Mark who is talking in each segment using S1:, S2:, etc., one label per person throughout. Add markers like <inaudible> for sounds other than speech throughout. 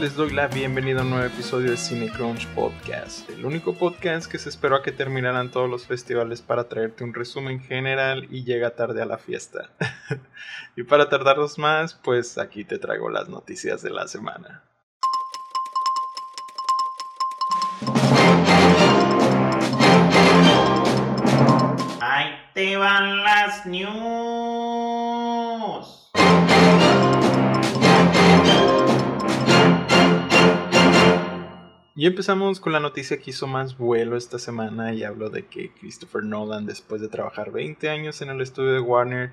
S1: Les doy la bienvenida a un nuevo episodio de Cine Crunch Podcast, el único podcast que se esperó a que terminaran todos los festivales para traerte un resumen general y llega tarde a la fiesta. <laughs> y para tardarnos más, pues aquí te traigo las noticias de la semana.
S2: Ahí te van las news.
S1: Y empezamos con la noticia que hizo más vuelo esta semana y hablo de que Christopher Nolan, después de trabajar 20 años en el estudio de Warner,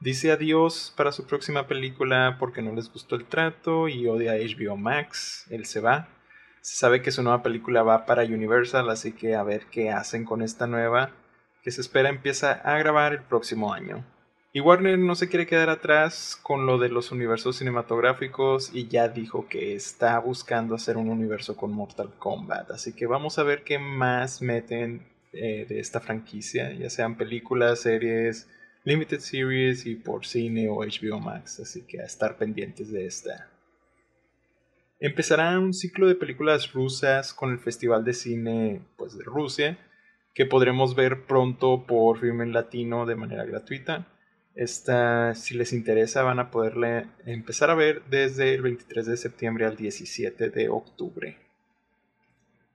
S1: dice adiós para su próxima película porque no les gustó el trato y odia a HBO Max. Él se va. Se sabe que su nueva película va para Universal, así que a ver qué hacen con esta nueva, que se espera empieza a grabar el próximo año. Y Warner no se quiere quedar atrás con lo de los universos cinematográficos y ya dijo que está buscando hacer un universo con Mortal Kombat. Así que vamos a ver qué más meten eh, de esta franquicia, ya sean películas, series, limited series y por cine o HBO Max. Así que a estar pendientes de esta. Empezará un ciclo de películas rusas con el Festival de Cine pues, de Rusia, que podremos ver pronto por Filmen Latino de manera gratuita. Esta, si les interesa, van a poderle empezar a ver desde el 23 de septiembre al 17 de octubre.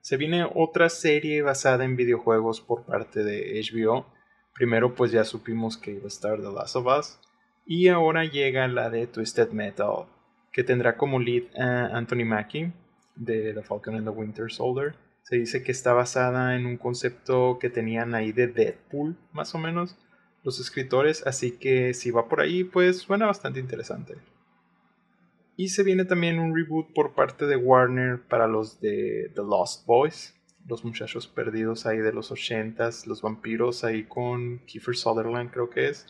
S1: Se viene otra serie basada en videojuegos por parte de HBO. Primero pues ya supimos que iba a estar The Last of Us. Y ahora llega la de Twisted Metal, que tendrá como lead a Anthony Mackie de The Falcon and the Winter Soldier. Se dice que está basada en un concepto que tenían ahí de Deadpool, más o menos los escritores, así que si va por ahí, pues suena bastante interesante. Y se viene también un reboot por parte de Warner para los de The Lost Boys, los muchachos perdidos ahí de los 80s, los vampiros ahí con Kiefer Sutherland creo que es.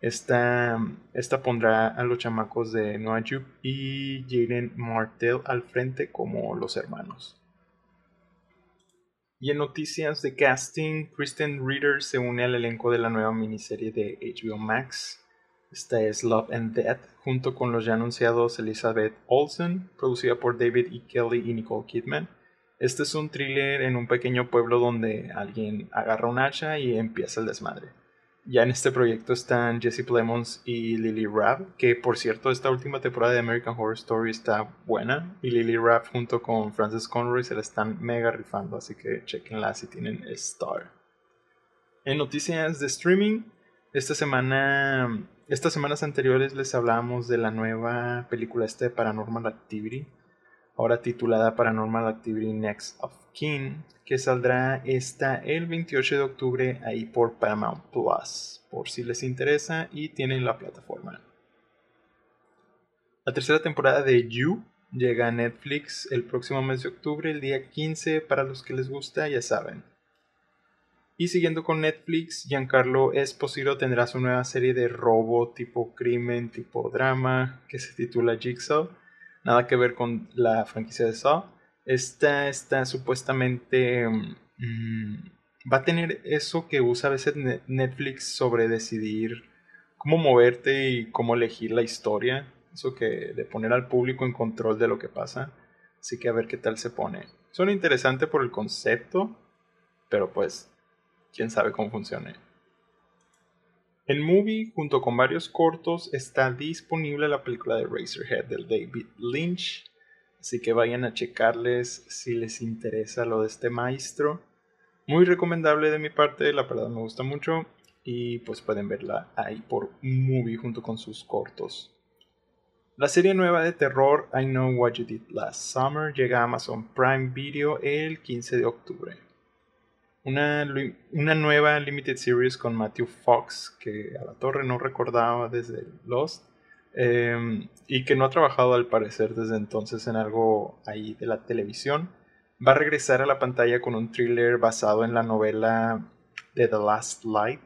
S1: Esta, esta pondrá a los chamacos de Noah Jupe y Jaden Martell al frente como los hermanos. Y en noticias de casting, Kristen Reader se une al elenco de la nueva miniserie de HBO Max. Esta es Love and Death, junto con los ya anunciados Elizabeth Olsen, producida por David E. Kelly y Nicole Kidman. Este es un thriller en un pequeño pueblo donde alguien agarra un hacha y empieza el desmadre. Ya en este proyecto están Jesse Plemons y Lily Rabb, que por cierto esta última temporada de American Horror Story está buena y Lily Rabb junto con Frances Conroy se la están mega rifando, así que chequenla si tienen Star. En noticias de streaming, esta semana, estas semanas anteriores les hablábamos de la nueva película este de Paranormal Activity, ahora titulada Paranormal Activity Next of Kin, que saldrá esta el 28 de octubre ahí por Paramount Plus, por si les interesa y tienen la plataforma. La tercera temporada de You llega a Netflix el próximo mes de octubre, el día 15, para los que les gusta, ya saben. Y siguiendo con Netflix, Giancarlo Esposito tendrá su nueva serie de robo tipo crimen, tipo drama, que se titula Jigsaw nada que ver con la franquicia de Saw. Esta está supuestamente... Mm, va a tener eso que usa a veces Netflix sobre decidir cómo moverte y cómo elegir la historia. Eso que de poner al público en control de lo que pasa. Así que a ver qué tal se pone. Suena interesante por el concepto, pero pues quién sabe cómo funcione. En Movie, junto con varios cortos, está disponible la película de Razorhead del David Lynch. Así que vayan a checarles si les interesa lo de este maestro. Muy recomendable de mi parte, la verdad me gusta mucho. Y pues pueden verla ahí por Movie junto con sus cortos. La serie nueva de terror I Know What You Did Last Summer llega a Amazon Prime Video el 15 de octubre una, nueva Limited Series con Matthew Fox, que a la torre no recordaba desde Lost, em, y que no ha trabajado al parecer desde entonces en algo ahí de la televisión. Va a regresar a la pantalla con un thriller basado en la novela The Last Light,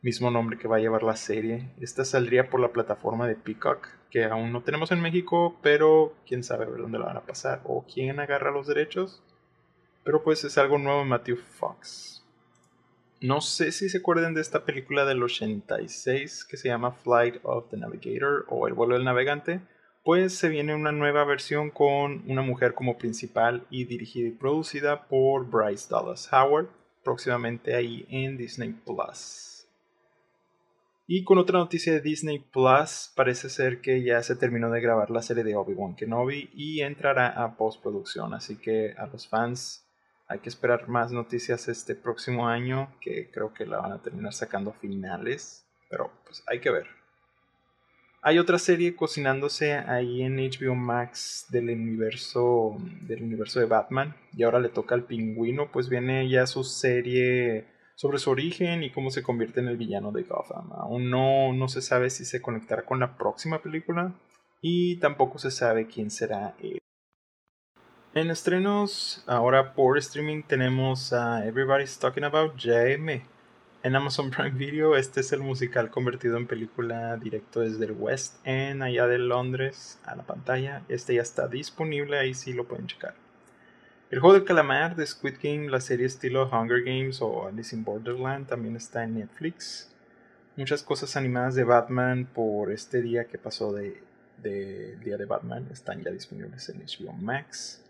S1: mismo nombre que va a llevar la serie. Esta saldría por la plataforma de Peacock, que aún no tenemos en México, pero quién sabe dónde la van a pasar o quién agarra los derechos. Pero pues es algo nuevo en Matthew Fox. No sé si se acuerdan de esta película del 86 que se llama Flight of the Navigator o El vuelo del navegante. pues se viene una nueva versión con una mujer como principal y dirigida y producida por Bryce Dallas Howard, próximamente ahí en Disney Plus. Y con otra noticia de Disney Plus, parece ser que ya se terminó de grabar la serie de Obi-Wan Kenobi y entrará a postproducción, así que a los fans hay que esperar más noticias este próximo año, que creo que la van a terminar sacando a finales, pero pues hay que ver. Hay otra serie cocinándose ahí en HBO Max del universo del universo de Batman y ahora le toca al pingüino, pues viene ya su serie sobre su origen y cómo se convierte en el villano de Gotham. Aún no, no se sabe si se conectará con la próxima película y tampoco se sabe quién será él. En estrenos, ahora por streaming tenemos a Everybody's Talking About Jamie. En Amazon Prime Video, este es el musical convertido en película directo desde el West End, allá de Londres, a la pantalla. Este ya está disponible, ahí sí lo pueden checar. El juego del calamar de Squid Game, la serie estilo Hunger Games o Alice in Borderland, también está en Netflix. Muchas cosas animadas de Batman por este día que pasó de, de Día de Batman están ya disponibles en HBO Max.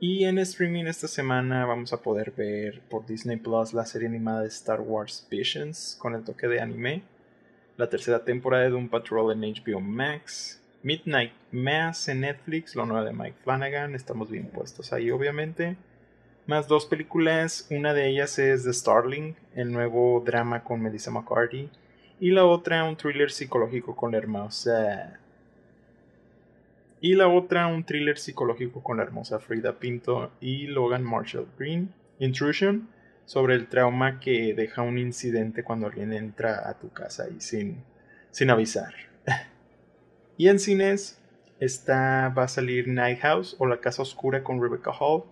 S1: Y en streaming esta semana vamos a poder ver por Disney Plus la serie animada de Star Wars Visions con el toque de anime, la tercera temporada de Doom Patrol en HBO Max, Midnight Mass en Netflix, lo nuevo de Mike Flanagan, estamos bien puestos ahí obviamente. Más dos películas, una de ellas es The Starling, el nuevo drama con Melissa McCarthy, y la otra un thriller psicológico con la hermosa... Y la otra un thriller psicológico con la hermosa Frida Pinto y Logan Marshall Green, Intrusion, sobre el trauma que deja un incidente cuando alguien entra a tu casa y sin, sin avisar. <laughs> Y en cines está, va a salir Night House o La Casa Oscura con Rebecca Hall.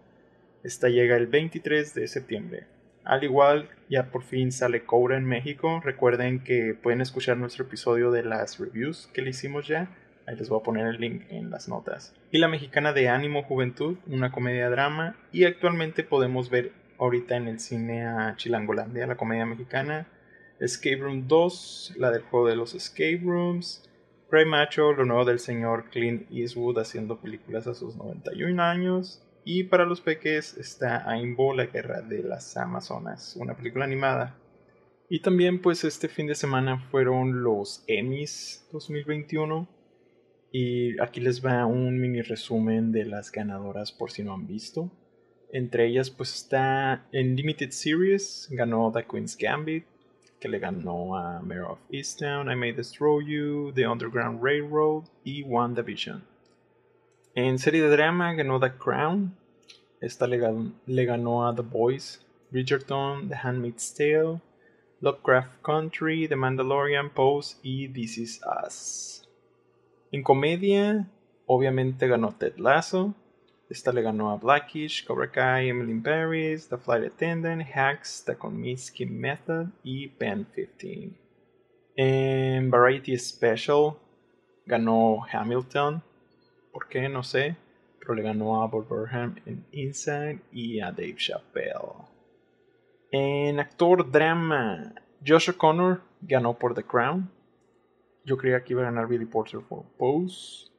S1: Esta llega el 23 de septiembre. Al igual, ya por fin sale Cobra en México. Recuerden que pueden escuchar nuestro episodio de las reviews que le hicimos ya. Ahí les voy a poner el link en las notas. Y la mexicana de Ánimo Juventud, una comedia drama. Y actualmente podemos ver ahorita en el cine a Chilangolandia, la comedia mexicana. Escape Room 2, la del juego de los Escape Rooms. Cray Macho, lo nuevo del señor Clint Eastwood haciendo películas a sus 91 años. Y para los peques está Aimbo, la guerra de las Amazonas, una película animada. Y también pues este fin de semana fueron los Emmys 2021. Y aquí les va un mini resumen de las ganadoras por si no han visto. Entre ellas pues está en Limited Series, ganó The Queen's Gambit, que le ganó a Mayor of Easttown, I May Destroy You, The Underground Railroad y WandaVision. En serie de drama ganó The Crown, esta le, ganó a The Boys, Bridgerton, The Handmaid's Tale, Lovecraft Country, The Mandalorian, Pose y This Is Us. En comedia, obviamente ganó Ted Lasso, esta le ganó a Blackish, Cobra Kai, Emily in Paris, The Flight Attendant, Hacks, The Kominsky Method y Pen 15. En Variety Special ganó Hamilton. ¿Por qué? No sé. Pero le ganó a Bob Burnham en Inside y a Dave Chappelle. En actor drama, Josh O'Connor ganó por The Crown. Yo creía que iba a ganar Billy Porter por Pose.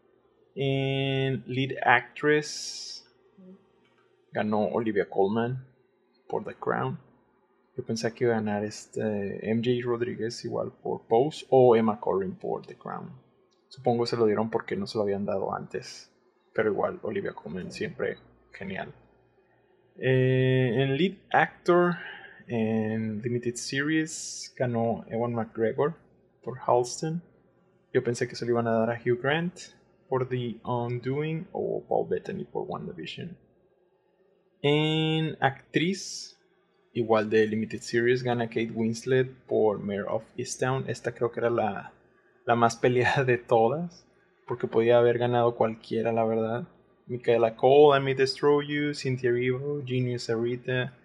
S1: En Lead Actress ganó Olivia Colman por The Crown. Yo pensé que iba a ganar este MJ Rodríguez igual por Pose o Emma Corrin por The Crown. Supongo se lo dieron porque no se lo habían dado antes. Pero igual, Olivia Colman siempre genial. Eh, en Lead Actor en Limited Series ganó Ewan McGregor por Halston. Yo pensé que se lo iban a dar a Hugh Grant por The Undoing o Paul Bettany por WandaVision. En actriz, igual de Limited Series, gana Kate Winslet por Mayor of Easttown. Esta creo que era la, la más peleada de todas, porque podía haber ganado cualquiera, la verdad. Michaela Cole, I May Destroy You, Cynthia Erivo, Genius Sarita,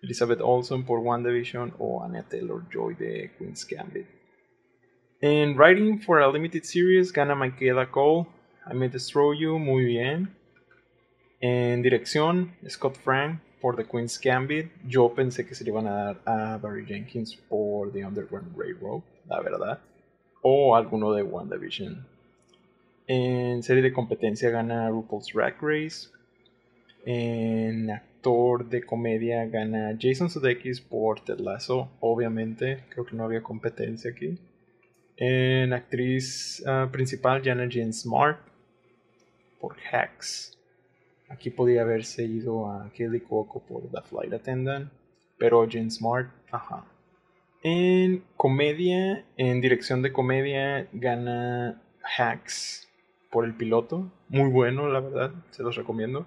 S1: Elizabeth Olsen por WandaVision o Anna Taylor Joy de Queen's Gambit. En Writing for a Limited Series gana Michaela Cole I May Destroy You, muy bien. En dirección, Scott Frank por The Queen's Gambit. Yo pensé que se le iban a dar a Barry Jenkins por The Underground Railroad, la verdad. O alguno de WandaVision. En serie de competencia gana RuPaul's Drag Race. En actor de comedia gana Jason Sudeikis por Ted Lasso, obviamente. Creo que no había competencia aquí. En actriz ah, principal Jana Jane Smart por Hacks. Aquí podía haberse ido a Kelly Cuoco por The Flight Attendant, pero Jane Smart, ajá. En comedia, en dirección de comedia, gana Hacks por el piloto. Muy bueno, la verdad, se los recomiendo.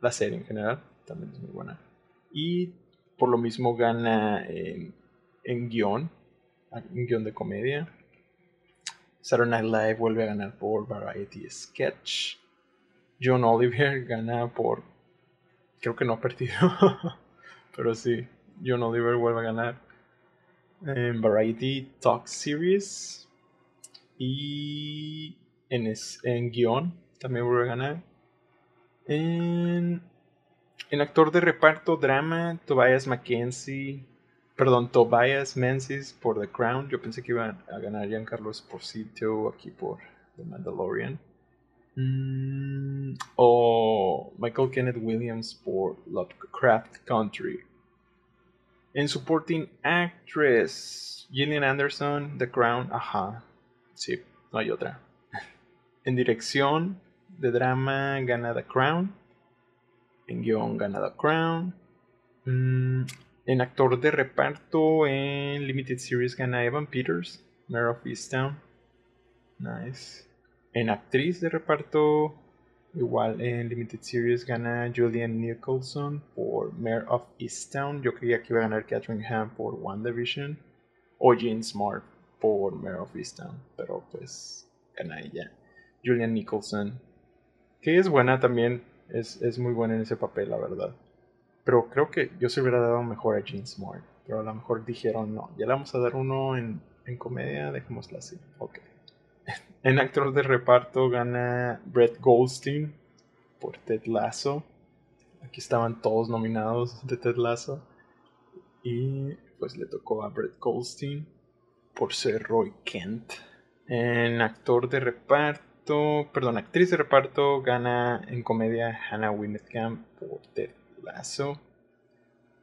S1: La serie en general también es muy buena. Y por lo mismo gana en, en guion, en guion de comedia. Saturday Night Live vuelve a ganar por Variety Sketch. John Oliver <laughs> gana por... Creo que no ha perdido. <laughs> Pero sí, John Oliver vuelve a ganar. En Variety Talk Series. Y en, en guion también vuelve a ganar. En, en actor de reparto drama, Tobias Mackenzie. Perdón, Tobias Menzies por The Crown. Yo pensé que iba a ganar Giancarlo Esposito aquí por The Mandalorian. Mm, o Michael Kenneth Williams por Lovecraft Country. En Supporting Actress, Gillian Anderson, The Crown, ajá, sí, no hay otra. <laughs> En dirección de drama gana The Crown. En guion gana The Crown. Mm, en actor de reparto en Limited Series gana Evan Peters, Mayor of Easttown. Nice. En actriz de reparto, igual en Limited Series gana Julian Nicholson por Mayor of Easttown. Yo creía que iba a ganar Catherine Ham por One Division. O Jean Smart por Mayor of Easttown. Pero pues gana ella. Julian Nicholson. Que es buena también. Es, es muy buena en ese papel, la verdad. Pero creo que yo se hubiera dado mejor a Jean Smart. Pero a lo mejor dijeron, no, ya le vamos a dar uno en, en comedia, dejémosla así. Ok. <laughs> En actor de reparto gana Brett Goldstein por Ted Lasso. Aquí estaban todos nominados de Ted Lasso. Y pues le tocó a Brett Goldstein por ser Roy Kent. En actor de reparto, perdón, actriz de reparto gana en comedia Hannah Winnekamp por Ted Lasso.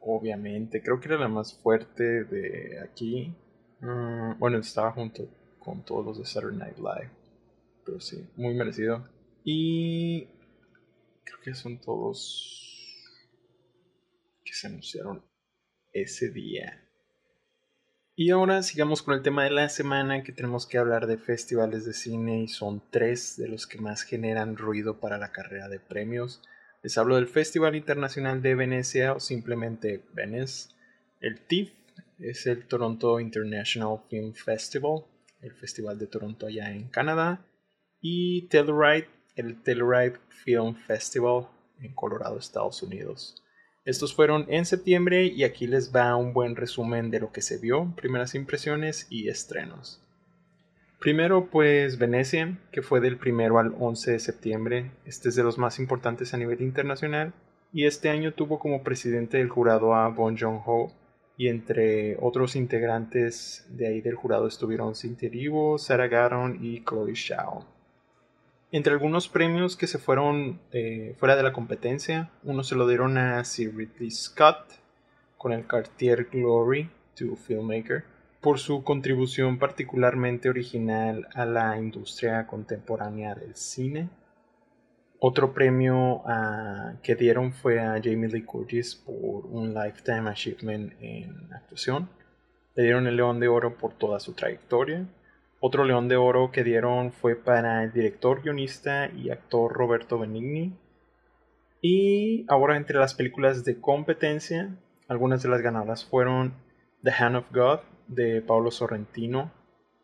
S1: Obviamente, creo que era la más fuerte de aquí. Mm, bueno, estaba junto con todos los de Saturday Night Live. Pero sí, muy merecido. Y creo que son todos que se anunciaron ese día. Y ahora sigamos con el tema de la semana que tenemos que hablar de festivales de cine y son tres de los que más generan ruido para la carrera de premios. Les hablo del Festival Internacional de Venecia o simplemente Venice. El TIFF es el Toronto International Film Festival el Festival de Toronto allá en Canadá, y Telluride, el Telluride Film Festival en Colorado, Estados Unidos. Estos fueron en septiembre y aquí les va un buen resumen de lo que se vio, primeras impresiones y estrenos. Primero pues Venecia, que fue del primero al 11 de septiembre, este es de los más importantes a nivel internacional y este año tuvo como presidente del jurado a Bon Joon-ho, y entre otros integrantes de ahí del jurado estuvieron Cynthia Erivo, Sarah Garon y Chloe Shao. Entre algunos premios que se fueron eh, fuera de la competencia, uno se lo dieron a Sir Ridley Scott con el Cartier Glory to Filmmaker por su contribución particularmente original a la industria contemporánea del cine otro premio ah, que dieron fue a Jamie Lee Curtis por un Lifetime Achievement en actuación. Le dieron el León de Oro por toda su trayectoria. Otro León de Oro que dieron fue para el director, guionista y actor Roberto Benigni. Y ahora entre las películas de competencia, algunas de las ganadas fueron The Hand of God de Paolo Sorrentino,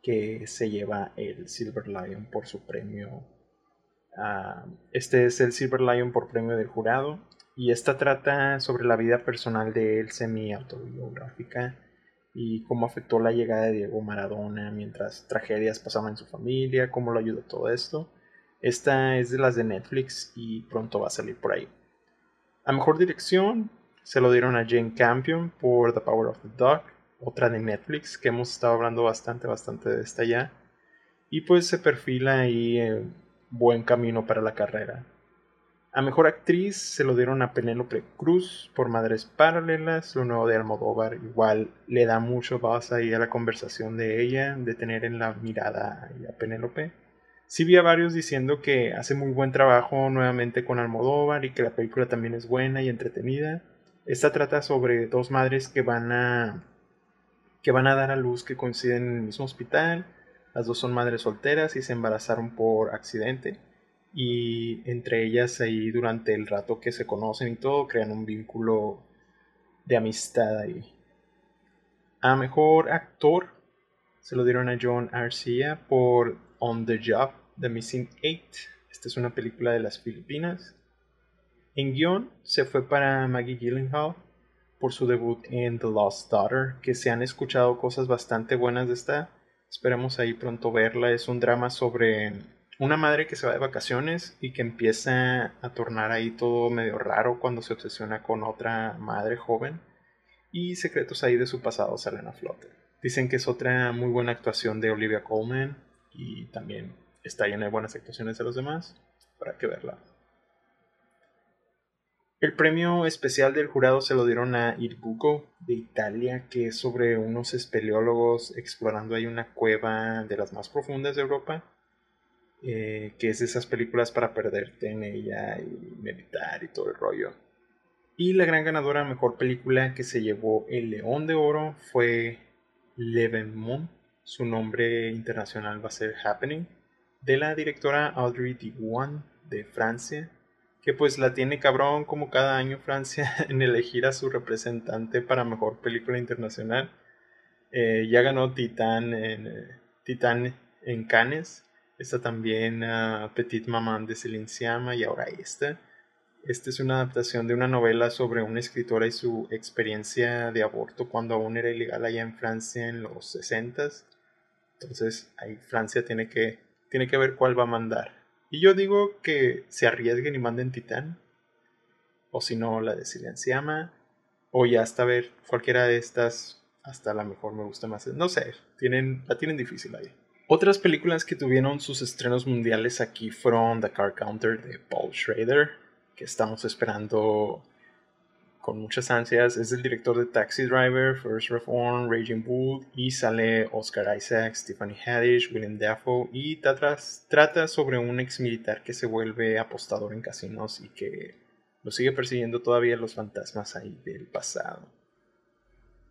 S1: que se lleva el Silver Lion por su premio Ah, este es el Silver Lion por premio del jurado y esta trata sobre la vida personal de él semi-autobiográfica y cómo afectó la llegada de Diego Maradona mientras tragedias pasaban en su familia, cómo lo ayudó todo esto. Esta es de las de Netflix y pronto va a salir por ahí. A mejor dirección se lo dieron a Jane Campion por The Power of the Dog, otra de Netflix que hemos estado hablando bastante, bastante de esta ya. Y pues se perfila ahí buen camino para la carrera. A mejor actriz se lo dieron a Penélope Cruz por Madres Paralelas, lo nuevo de Almodóvar. Igual le da mucho base ahí a la conversación de ella, de tener en la mirada a Penélope. Sí vi a varios diciendo que hace muy buen trabajo nuevamente con Almodóvar y que la película también es buena y entretenida. Esta trata sobre dos madres que van a que van a dar a luz que coinciden en el mismo hospital. Las dos son madres solteras y se embarazaron por accidente y entre ellas ahí durante el rato que se conocen y todo crean un vínculo de amistad ahí. A mejor actor se lo dieron a John Arcia por On the Job, The Missing Eight. Esta es una película de las Filipinas. En guion se fue para Maggie Gyllenhaal por su debut en The Lost Daughter, que se han escuchado cosas bastante buenas de esta. Esperemos ahí pronto verla. Es un drama sobre una madre que se va de vacaciones y que empieza a tornar ahí todo medio raro cuando se obsesiona con otra madre joven y secretos ahí de su pasado salen a flote. Dicen que es otra muy buena actuación de Olivia Colman y también está llena de buenas actuaciones de los demás para que verla. El premio especial del jurado se lo dieron a Irbuco de Italia, que es sobre unos espeleólogos explorando ahí una cueva de las más profundas de Europa eh, que es de esas películas para perderte en ella y meditar y todo el rollo. Y la gran ganadora mejor película que se llevó el León de Oro fue Moon. Su nombre internacional va a ser Happening. De la directora Audrey Diwan de Francia. Que pues la tiene cabrón como cada año Francia <laughs> en elegir a su representante para mejor película internacional. Eh, ya ganó Titán en, eh, Titán en Cannes Está también uh, Petit Maman de Céline y ahora esta. Esta es una adaptación de una novela sobre una escritora y su experiencia de aborto cuando aún era ilegal allá en Francia en los 60 Entonces ahí Francia tiene que, tiene que ver cuál va a mandar. Y yo digo que se arriesguen y manden Titán. O si no, la de Silenciama. O ya hasta ver cualquiera de estas. Hasta la mejor me gusta más. No sé, tienen, la tienen difícil ahí. Otras películas que tuvieron sus estrenos mundiales aquí fueron The Car Counter de Paul Schrader, que estamos esperando con muchas ansias. Es el director de Taxi Driver, First Reform, Raging Bull y sale Oscar Isaac, Stephanie Haddish, William Dafoe y trata sobre un ex militar que se vuelve apostador en casinos y que lo sigue persiguiendo todavía los fantasmas ahí del pasado.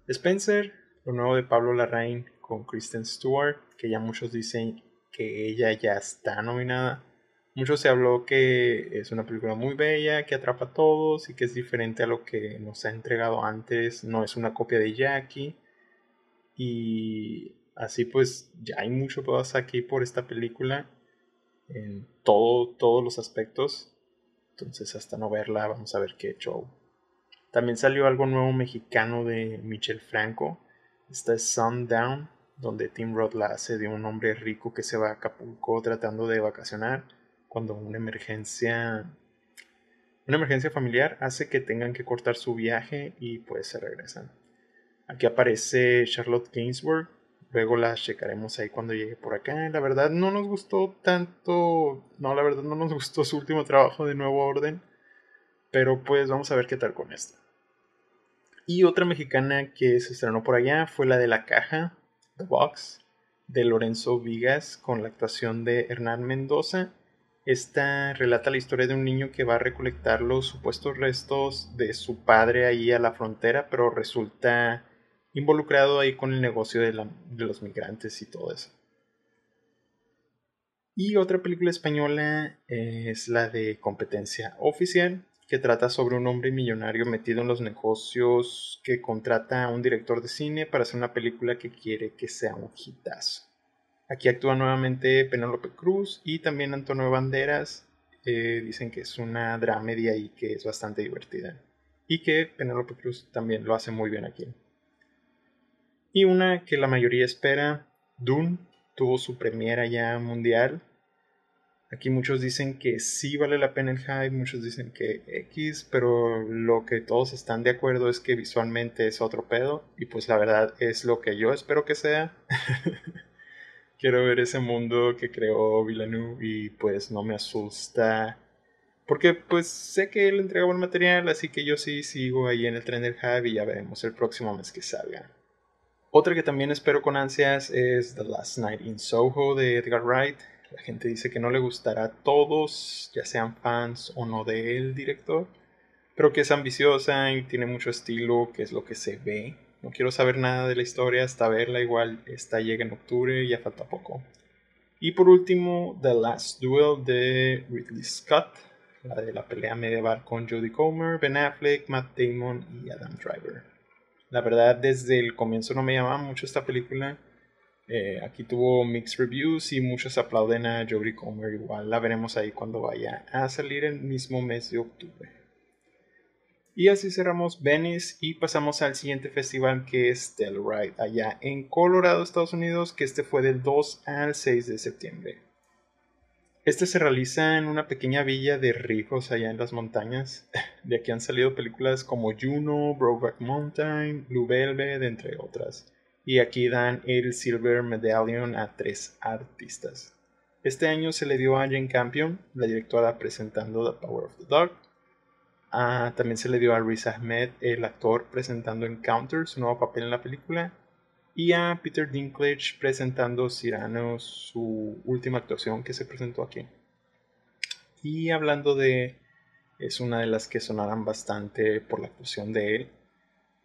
S1: Spencer, lo nuevo de Pablo Larraín con Kristen Stewart, que ya muchos dicen que ella ya está nominada. Mucho se habló que es una película muy bella, que atrapa a todos y que es diferente a lo que nos ha entregado antes. No es una copia de Jackie. Y así pues ya hay mucho pasa aquí por esta película. En todo, todos los aspectos. Entonces hasta no verla vamos a ver qué show. También salió algo nuevo mexicano de Michel Franco. Esta es Sundown donde Tim Roth la hace de un hombre rico que se va a Acapulco tratando de vacacionar cuando una emergencia una emergencia familiar hace que tengan que cortar su viaje y pues se regresan. Aquí aparece Charlotte Gainsbourg, luego la checaremos ahí cuando llegue por acá. La verdad no nos gustó tanto, no, la verdad no nos <laughs> gustó su último trabajo de Nuevo Orden, pero pues vamos a ver qué tal con esta. Y otra mexicana que se estrenó por allá fue la de La Caja, The Box de Lorenzo Vigas con la actuación de Hernán Mendoza. Esta relata la historia de un niño que va a recolectar los supuestos restos de su padre ahí a la frontera, pero resulta involucrado ahí con el negocio de, de los migrantes y todo eso. Y otra película española es la de Competencia Oficial, que trata sobre un hombre millonario metido en los negocios que contrata a un director de cine para hacer una película que quiere que sea un hitazo. Aquí actúa nuevamente Penélope Cruz y también Antonio Banderas. Eh, dicen que es una dramedia y que es bastante divertida. Y que Penélope Cruz también lo hace muy bien aquí. Y una que la mayoría espera, Dune, tuvo su premiera ya mundial Aquí muchos dicen que sí vale la pena el hype, muchos dicen que X, pero lo que todos están de acuerdo es que visualmente es otro pedo y pues la verdad es lo que yo espero que sea. <laughs> quiero ver ese mundo que creó Villeneuve y pues no me asusta. Porque pues sé que él entrega buen material, así que yo sí sigo ahí en el tren del Hub y ya veremos el próximo mes que salga. Otra que también espero con ansias es The Last Night in Soho de Edgar Wright. La gente dice que no le gustará a todos, ya sean fans o no del director, pero que es ambiciosa y tiene mucho estilo, que es lo que se ve no quiero saber nada de la historia hasta verla, igual esta llega en octubre ya falta poco. Y por último, The Last Duel de Ridley Scott, la de la pelea medieval con Jodie Comer, Ben Affleck, Matt Damon y Adam Driver. La verdad, desde el comienzo no me llamaba mucho esta película. Eh, aquí tuvo mixed reviews y muchos aplauden a Jodie Comer. Igual la veremos ahí cuando vaya a salir el mismo mes de octubre. Y así cerramos Venice y pasamos al siguiente festival que es Telluride, allá en Colorado, Estados Unidos, que este fue del 2 al 6 de septiembre. Este se realiza en una pequeña villa de ricos allá en las montañas. <laughs> De aquí han salido películas como Juno, Brokeback Mountain, Blue Velvet, entre otras. Y aquí dan el Silver Medallion a tres artistas. Este año se le dio a Jane Campion, la directora presentando The Power of the Dog, Ah, también se le dio a Riz Ahmed, el actor, presentando Encounter, su nuevo papel en la película. Y a Peter Dinklage presentando Cyrano, su última actuación que se presentó aquí. Y hablando de. Es una de las que sonarán bastante por la actuación de él.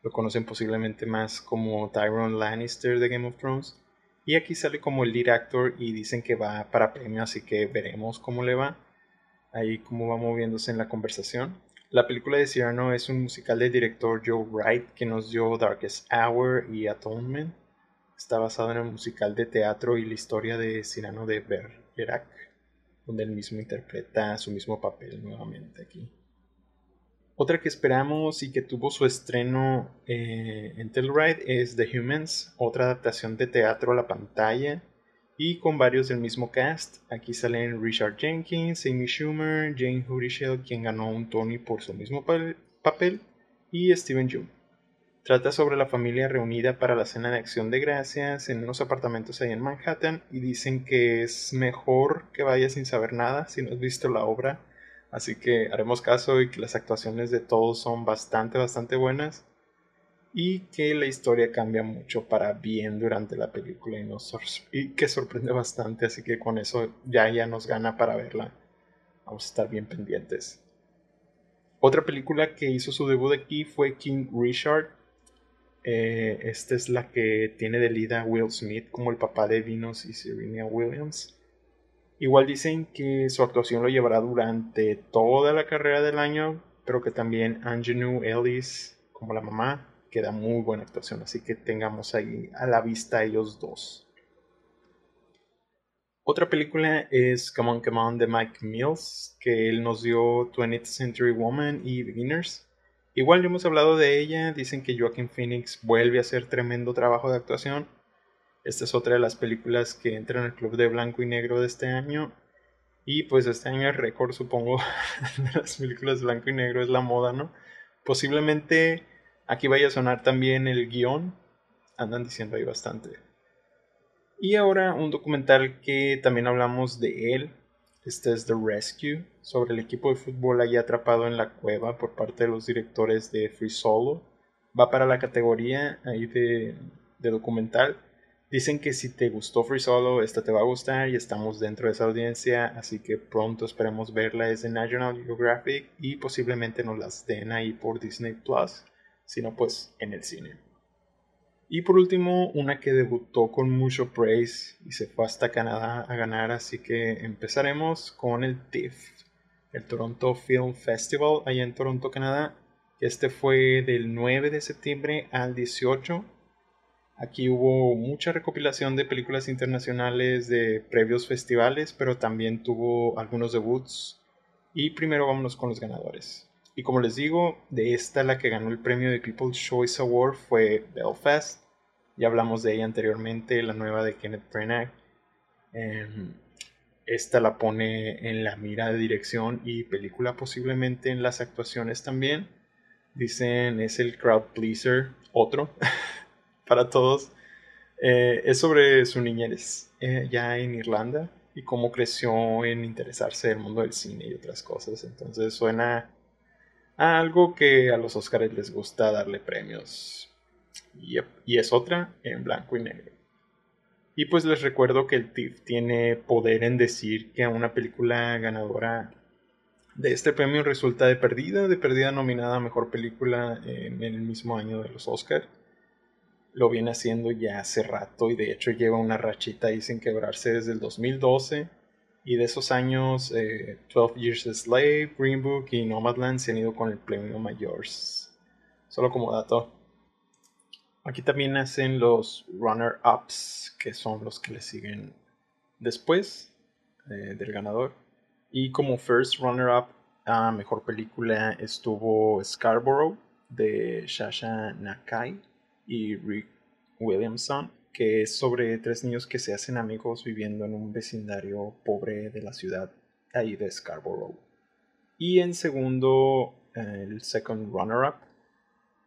S1: Lo conocen posiblemente más como Tyron Lannister de Game of Thrones. Y aquí sale como el lead actor y dicen que va para premio, así que veremos cómo le va. Ahí cómo va moviéndose en la conversación. La película de Cyrano es un musical del director Joe Wright que nos dio Darkest Hour y Atonement. Está basado en el musical de teatro y la historia de Cyrano de Bergerac, donde él mismo interpreta su mismo papel nuevamente aquí. Otra que esperamos y que tuvo su estreno eh, en Telluride es The Humans, otra adaptación de teatro a la pantalla y con varios del mismo cast. Aquí salen Richard Jenkins, Amy Schumer, Jane Hurishell, quien ganó un Tony por su mismo papel, y Steven Yeun. Trata sobre la familia reunida para la cena de acción de gracias en unos apartamentos ahí en Manhattan y dicen que es mejor que vayas sin saber nada si no has visto la obra. Así que haremos caso y que las actuaciones de todos son bastante, bastante buenas y que la historia cambia mucho para bien durante la película y, nos que sorprende bastante, así que con eso ya, ya nos gana para verla. Vamos a estar bien pendientes. Otra película que hizo su debut aquí fue King Richard. Eh, esta es la que tiene de lida Will Smith como el papá de Venus y Serena Williams. Igual dicen que su actuación lo llevará durante toda la carrera del año, pero que también Angelou Ellis como la mamá queda muy buena actuación, así que tengamos ahí a la vista ellos dos. Otra película es Come On Come On de Mike Mills, que él nos dio 20th Century Woman y Beginners. Igual ya hemos hablado de ella, dicen que Joaquin Phoenix vuelve a hacer tremendo trabajo de actuación. Esta es otra de las películas que entran al club de blanco y negro de este año. Y pues este año el récord, supongo, <laughs> de las películas blanco y negro es la moda, ¿no? Posiblemente Aquí vaya a sonar también el guion. Andan diciendo ahí bastante. Y ahora un documental que también hablamos de él. Este es The Rescue, sobre el equipo de fútbol allí atrapado en la cueva por parte de los directores de Free Solo. Va para la categoría ahí de, de documental. Dicen que si te gustó Free Solo, esta te va a gustar y estamos dentro de esa audiencia, así que pronto esperemos verla. Es de National Geographic y posiblemente nos las den ahí por Disney Plus sino pues en el cine. Y por último, una que debutó con mucho praise y se fue hasta Canadá a ganar, así que empezaremos con el TIFF, el Toronto Film Festival, allá en Toronto, Canadá. Este fue del 9 de septiembre al 18. Aquí hubo mucha recopilación de películas internacionales de previos festivales, pero también tuvo algunos debuts. Y primero vámonos con los ganadores. Y como les digo, de esta la que ganó el premio de People's Choice Award fue Belfast. Ya hablamos de ella anteriormente, la nueva de Kenneth Branagh. Em, esta la pone en la mira de dirección y película, posiblemente en las actuaciones también. Dicen es el crowd pleaser, otro, <laughs> para todos. Eh, es sobre su niñez eh, ya en Irlanda y cómo creció en interesarse el mundo del cine y otras cosas. Entonces suena algo que a los Oscars les gusta darle premios. y es otra en blanco y negro. Y pues les recuerdo que el TIFF tiene poder en decir que a una película ganadora de este premio resulta de perdida, de perdida nominada a mejor película en el mismo año de los Oscars. Lo viene haciendo ya hace rato y de hecho lleva una rachita ahí sin quebrarse desde el 2012. Y de esos años, 12 eh, Years a Slave, Green Book y Nomadland se han ido con el premio Mayors. Solo como dato. Aquí también hacen los runner-ups, que son los que le siguen después eh, del ganador. Y como first runner-up a mejor película estuvo Scarborough de Shasha Nakai y Rick Williamson, que es sobre tres niños que se hacen amigos viviendo en un vecindario pobre de la ciudad ahí de Scarborough. Y en segundo, el second runner-up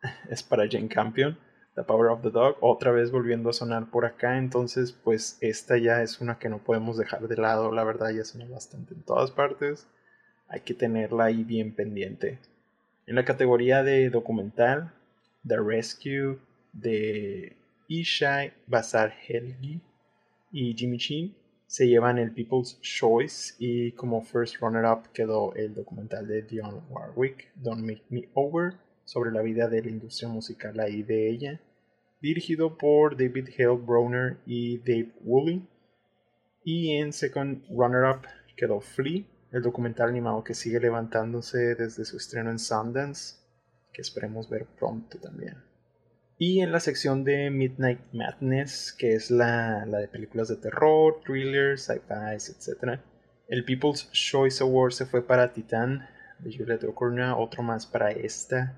S1: <laughs> es para Jane Campion The Power of the Dog, otra vez volviendo a sonar por acá, entonces pues esta ya es una que no podemos dejar de lado, la verdad ya suena bastante en todas partes, hay que tenerla ahí bien pendiente. En la categoría de documental, The Rescue de Ishai Basar Helgi y Jimmy Chin se llevan el People's Choice y como first runner-up quedó el documental de Dionne Warwick, Don't Make Me Over, sobre la vida de la industria musical ahí de ella, dirigido por David Hale Browner y Dave Woolley. Y en second runner-up quedó Flea, el documental animado que sigue levantándose desde su estreno en Sundance, que esperemos ver pronto también. Y en la sección de Midnight Madness, que es la, de películas de terror, thrillers, sci-fi, etc., el People's Choice Award se fue para Titan de Juliette O'Connor, otro más para esta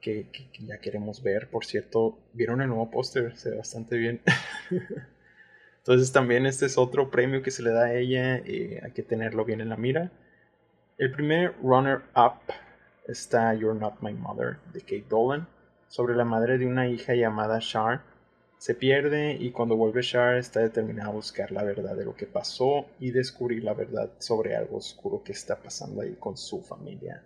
S1: que, ya queremos ver. Por cierto, ¿vieron el nuevo póster? Se ve bastante bien. <laughs> Entonces también este es otro premio que se le da a ella. Eh, hay que tenerlo bien en la mira. El primer runner-up está You're Not My Mother de Kate Dolan, sobre la madre de una hija llamada Char. Se pierde y cuando vuelve Char está determinada a buscar la verdad de lo que pasó y descubrir la verdad sobre algo oscuro que está pasando ahí con su familia.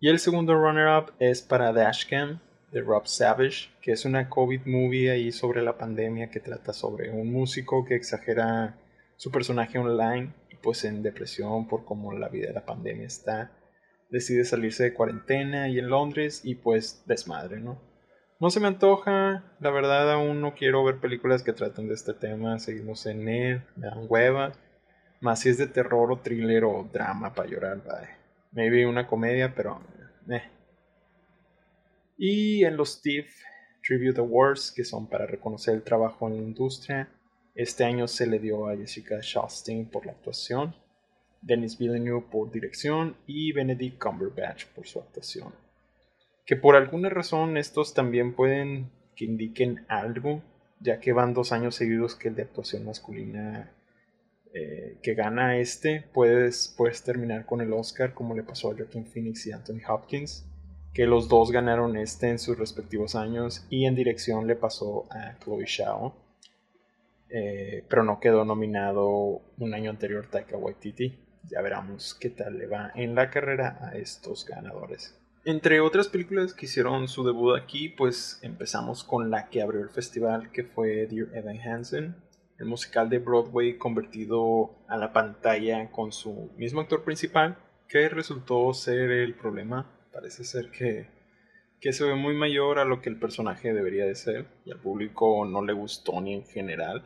S1: Y el segundo runner-up es para Dashcam de Rob Savage, que es una COVID movie ahí sobre la pandemia que trata sobre un músico que exagera su personaje online y pues en depresión por cómo la vida de la pandemia está. Decide salirse de cuarentena y en Londres y pues desmadre, ¿no? No se me antoja, la verdad aún no quiero ver películas que traten de este tema, seguimos en él, me dan hueva. Más si es de terror o thriller o drama para llorar, bye. Maybe una comedia, pero... Eh. Y en los TIFF Tribute Awards, que son para reconocer el trabajo en la industria, este año se le dio a Jessica Chastain por la actuación, Denis Villeneuve por dirección y Benedict Cumberbatch por su actuación. Que por alguna razón estos también pueden que indiquen algo, ya que van dos años seguidos que el de actuación masculina eh, que gana este, puedes, puedes terminar con el Oscar como le pasó a Joaquin Phoenix y Anthony Hopkins, que los dos ganaron este en sus respectivos años y en dirección le pasó a Chloe Shao, eh, pero no quedó nominado un año anterior Taika Waititi. Ya veremos qué tal le va en la carrera a estos ganadores. Entre otras películas que hicieron su debut aquí, pues empezamos con la que abrió el festival, que fue Dear Evan Hansen, el musical de Broadway convertido a la pantalla con su mismo actor principal, que resultó ser el problema. Parece ser que, que se ve muy mayor a lo que el personaje debería de ser y al público no le gustó ni en general.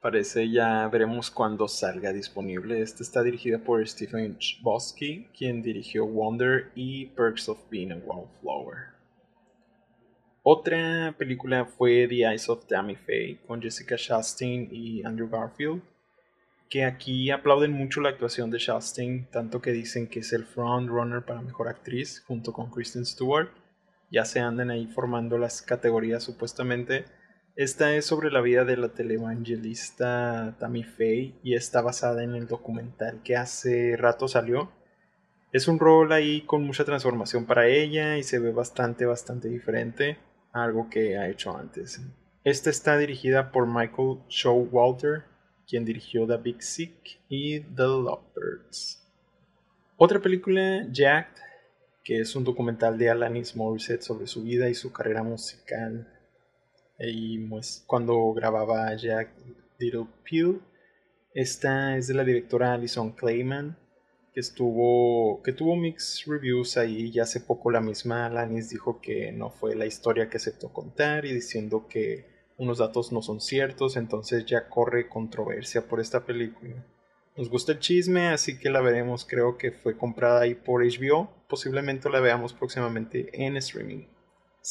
S1: Parece ya veremos cuando salga disponible. Esta está dirigida por Stephen Chbosky, quien dirigió Wonder y Perks of Being a Wallflower. Otra película fue The Eyes of Tammy Faye con Jessica Chastain y Andrew Garfield, que aquí aplauden mucho la actuación de Chastain, tanto que dicen que es el frontrunner para mejor actriz junto con Kristen Stewart. Ya se andan ahí formando las categorías supuestamente. Esta es sobre la vida de la televangelista Tammy Faye y está basada en el documental que hace rato salió. Es un rol ahí con mucha transformación para ella y se ve bastante, bastante diferente algo que ha hecho antes. Esta está dirigida por Michael Showalter, quien dirigió The Big Sick y The Lovebirds. Otra película, Jacked, que es un documental de Alanis Morissette sobre su vida y su carrera musical. Y pues, cuando grababa Jack Little Pill. Esta es de la directora Alison Clayman, que estuvo que tuvo mixed reviews ahí y hace poco la misma Alanis dijo que no fue la historia que aceptó contar y diciendo que unos datos no son ciertos, entonces ya corre controversia por esta película. Nos gusta el chisme, así que la veremos. Creo que fue comprada ahí por HBO. Posiblemente la veamos próximamente en streaming.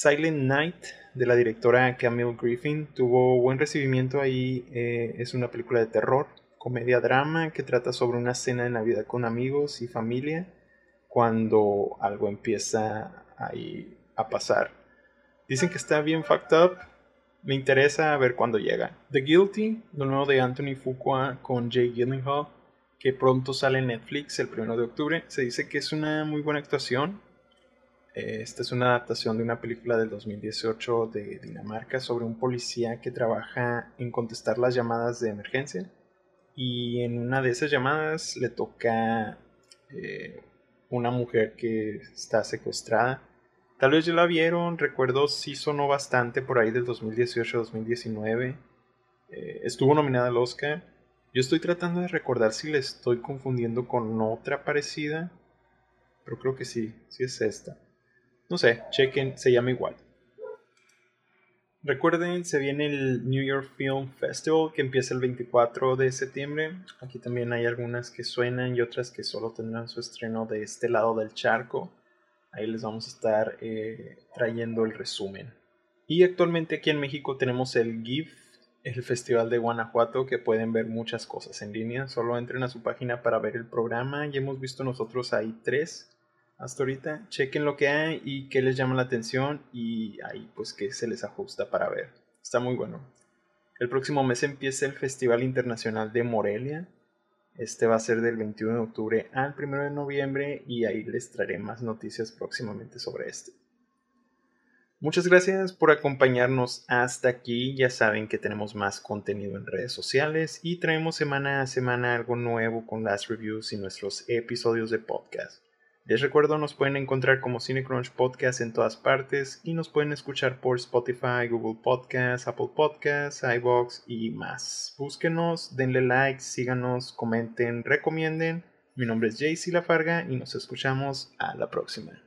S1: Silent Night de la directora Camille Griffin tuvo buen recibimiento ahí. Eh, es una película de terror, comedia drama que trata sobre una cena de Navidad con amigos y familia cuando algo empieza ahí a pasar. Dicen que está bien fucked up. Me interesa ver cuándo llega. The Guilty, lo nuevo de Anthony Fuqua con Jay Gyllenhaal, que pronto sale en Netflix el 1 de octubre. Se dice que es una muy buena actuación esta es una adaptación de una película del 2018 de Dinamarca sobre un policía que trabaja en contestar las llamadas de emergencia. Y en una de esas llamadas le toca eh, una mujer que está secuestrada. Tal vez ya la vieron, recuerdo sí sonó bastante por ahí del 2018-2019. Eh, estuvo nominada al Oscar. Yo estoy tratando de recordar si le estoy confundiendo con otra parecida. Pero creo que sí, sí es esta. No sé, chequen, se llama igual. Recuerden, se viene el New York Film Festival que empieza el 24 de septiembre. Aquí también hay algunas que suenan y otras que solo tendrán su estreno de este lado del charco. Ahí les vamos a estar eh, trayendo el resumen. Y actualmente aquí en México tenemos el GIF, el Festival de Guanajuato, que pueden ver muchas cosas en línea. Solo entren a su página para ver el programa. Y hemos visto nosotros ahí tres hasta ahorita. Chequen lo que hay y qué les llama la atención y ahí pues que se les ajusta para ver. Está muy bueno. El próximo mes empieza el Festival Internacional de Morelia. Este va a ser del 21 de octubre al 1 de noviembre y ahí les traeré más noticias próximamente sobre este. Muchas gracias por acompañarnos hasta aquí. Ya saben que tenemos más contenido en redes sociales y traemos semana a semana algo nuevo con las reviews y nuestros episodios de podcast. Les recuerdo, nos pueden encontrar como CineCrunch Podcast en todas partes y nos pueden escuchar por Spotify, Google Podcasts, Apple Podcasts, iBox y más. Búsquenos, denle like, síganos, comenten, recomienden. Mi nombre es JC Lafarga y nos escuchamos a la próxima.